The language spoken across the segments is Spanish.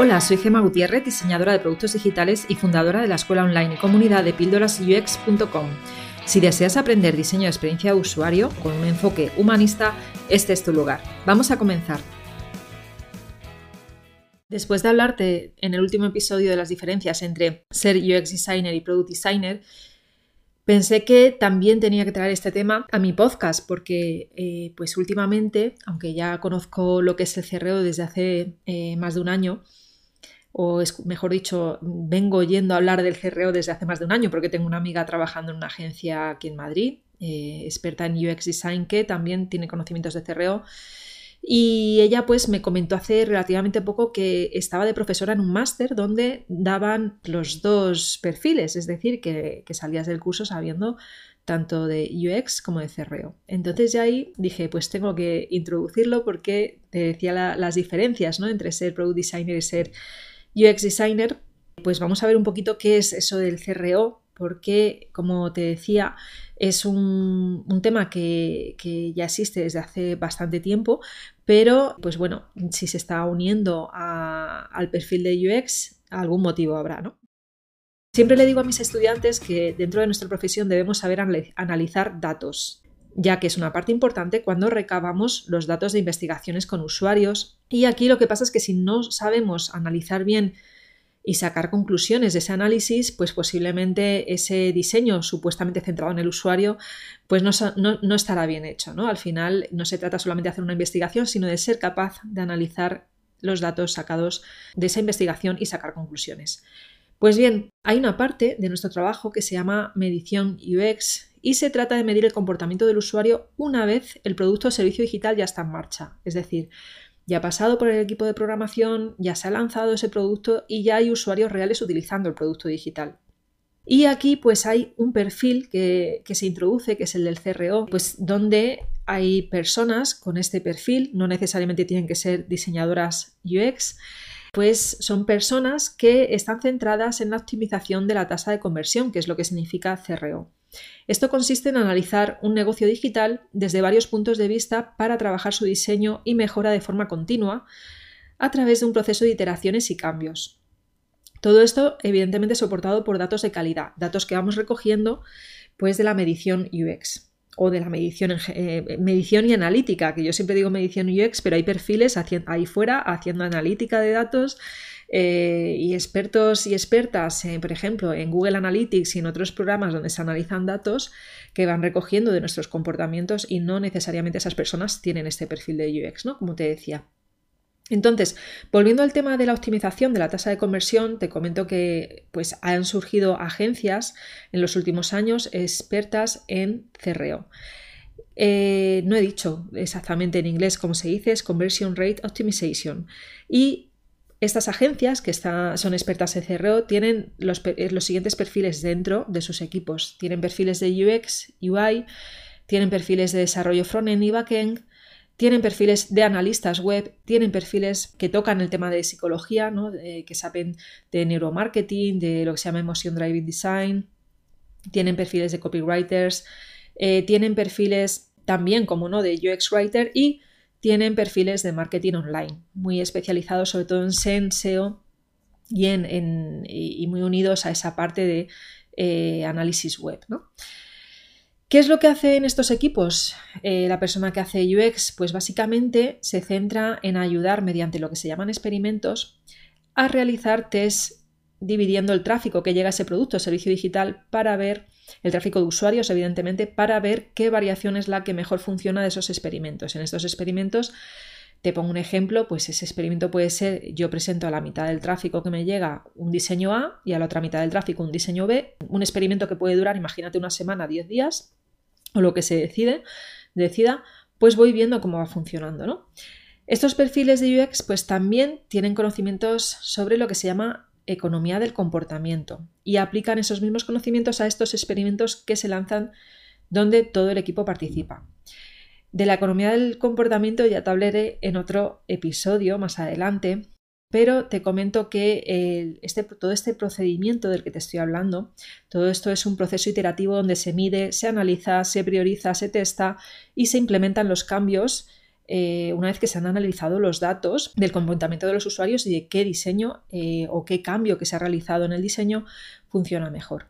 Hola, soy Gema Gutiérrez, diseñadora de productos digitales y fundadora de la escuela online y comunidad de píldorasux.com. Si deseas aprender diseño de experiencia de usuario con un enfoque humanista, este es tu lugar. Vamos a comenzar. Después de hablarte en el último episodio de las diferencias entre ser UX designer y product designer, pensé que también tenía que traer este tema a mi podcast porque eh, pues últimamente, aunque ya conozco lo que es el CRO desde hace eh, más de un año, o es, mejor dicho, vengo yendo a hablar del CRO desde hace más de un año porque tengo una amiga trabajando en una agencia aquí en Madrid, eh, experta en UX Design, que también tiene conocimientos de CRO. Y ella pues me comentó hace relativamente poco que estaba de profesora en un máster donde daban los dos perfiles, es decir, que, salías del curso sabiendo tanto de UX como de CRO. Entonces ya ahí dije, pues tengo que introducirlo porque te decía las diferencias ¿no? entre ser product designer y ser UX Designer, pues vamos a ver un poquito qué es eso del CRO, porque, como te decía, es un, tema que, ya existe desde hace bastante tiempo, pero, pues bueno, si se está uniendo al perfil de UX, algún motivo habrá, ¿no? Siempre le digo a mis estudiantes que dentro de nuestra profesión debemos saber analizar datos, ya que es una parte importante cuando recabamos los datos de investigaciones con usuarios. Y aquí lo que pasa es que si no sabemos analizar bien y sacar conclusiones de ese análisis, pues posiblemente ese diseño supuestamente centrado en el usuario, pues no, estará bien hecho. ¿no? Al final no se trata solamente de hacer una investigación, sino de ser capaz de analizar los datos sacados de esa investigación y sacar conclusiones. Pues bien, hay una parte de nuestro trabajo que se llama medición UX y se trata de medir el comportamiento del usuario una vez el producto o servicio digital ya está en marcha. Es decir, ya ha pasado por el equipo de programación, ya se ha lanzado ese producto y ya hay usuarios reales utilizando el producto digital. Y aquí pues hay un perfil que, que, se introduce, que es el del CRO, pues donde hay personas con este perfil, no necesariamente tienen que ser diseñadoras UX, pues son personas que están centradas en la optimización de la tasa de conversión, que es lo que significa CRO. Esto consiste en analizar un negocio digital desde varios puntos de vista para trabajar su diseño y mejora de forma continua a través de un proceso de iteraciones y cambios. Todo esto evidentemente soportado por datos de calidad, datos que vamos recogiendo pues de la medición UX o de la medición, eh, medición y analítica, que yo siempre digo medición UX, pero hay perfiles ahí fuera haciendo analítica de datos eh, y expertos y expertas, por ejemplo, en Google Analytics y en otros programas donde se analizan datos que van recogiendo de nuestros comportamientos y no necesariamente esas personas tienen este perfil de UX, ¿no? Como te decía. Entonces, volviendo al tema de la optimización de la tasa de conversión, te comento que pues, han surgido agencias en los últimos años expertas en CRO. Eh, no he dicho exactamente en inglés cómo se dice, es Conversion Rate Optimization. Y estas agencias, que son expertas en CRO, tienen eh, los, siguientes perfiles dentro de sus equipos. Tienen perfiles de UX, UI, tienen perfiles de desarrollo frontend y backend, tienen perfiles de analistas web, tienen perfiles que tocan el tema de psicología, que saben de neuromarketing, de lo que se llama Emotion Driving Design, tienen perfiles de copywriters, eh, tienen perfiles también, como no, de UX Writer y tienen perfiles de marketing online, muy especializados sobre todo en SEO y, muy unidos a esa parte de eh, análisis web. ¿Qué es lo que hace en estos equipos eh, la persona que hace UX? Pues básicamente se centra en ayudar mediante lo que se llaman experimentos a realizar test dividiendo el tráfico que llega a ese producto o servicio digital para ver el tráfico de usuarios, evidentemente, para ver qué variación es la que mejor funciona de esos experimentos. En estos experimentos, te pongo un ejemplo, pues ese experimento puede ser, yo presento a la mitad del tráfico que me llega un diseño A y a la otra mitad del tráfico un diseño B, un experimento que puede durar, imagínate, una semana, 10 días, o lo que se decide, decida, pues voy viendo cómo va funcionando, ¿no? Estos perfiles de UX pues también tienen conocimientos sobre lo que se llama economía del comportamiento y aplican esos mismos conocimientos a estos experimentos que se lanzan donde todo el equipo participa. De la economía del comportamiento ya te hablaré en otro episodio más adelante, pero te comento que este, todo este procedimiento del que te estoy hablando, todo esto es un proceso iterativo donde se mide, se analiza, se prioriza, se testa y se implementan los cambios eh, una vez que se han analizado los datos del comportamiento de los usuarios y de qué diseño eh, o qué cambio que se ha realizado en el diseño funciona mejor.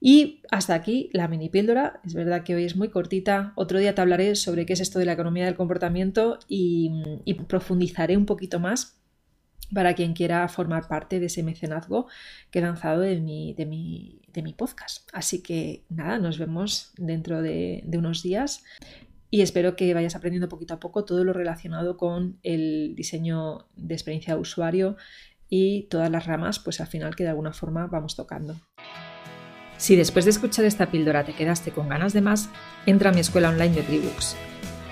Y hasta aquí la mini píldora. Es verdad que hoy es muy cortita. Otro día te hablaré sobre qué es esto de la economía del comportamiento y, profundizaré un poquito más para quien quiera formar parte de ese mecenazgo que he lanzado de mi, de mi, de mi podcast. Así que nada, nos vemos dentro de, unos días y espero que vayas aprendiendo poquito a poco todo lo relacionado con el diseño de experiencia de usuario y todas las ramas, pues al final que de alguna forma vamos tocando. Si después de escuchar esta píldora te quedaste con ganas de más, entra a mi escuela online de Tribooks,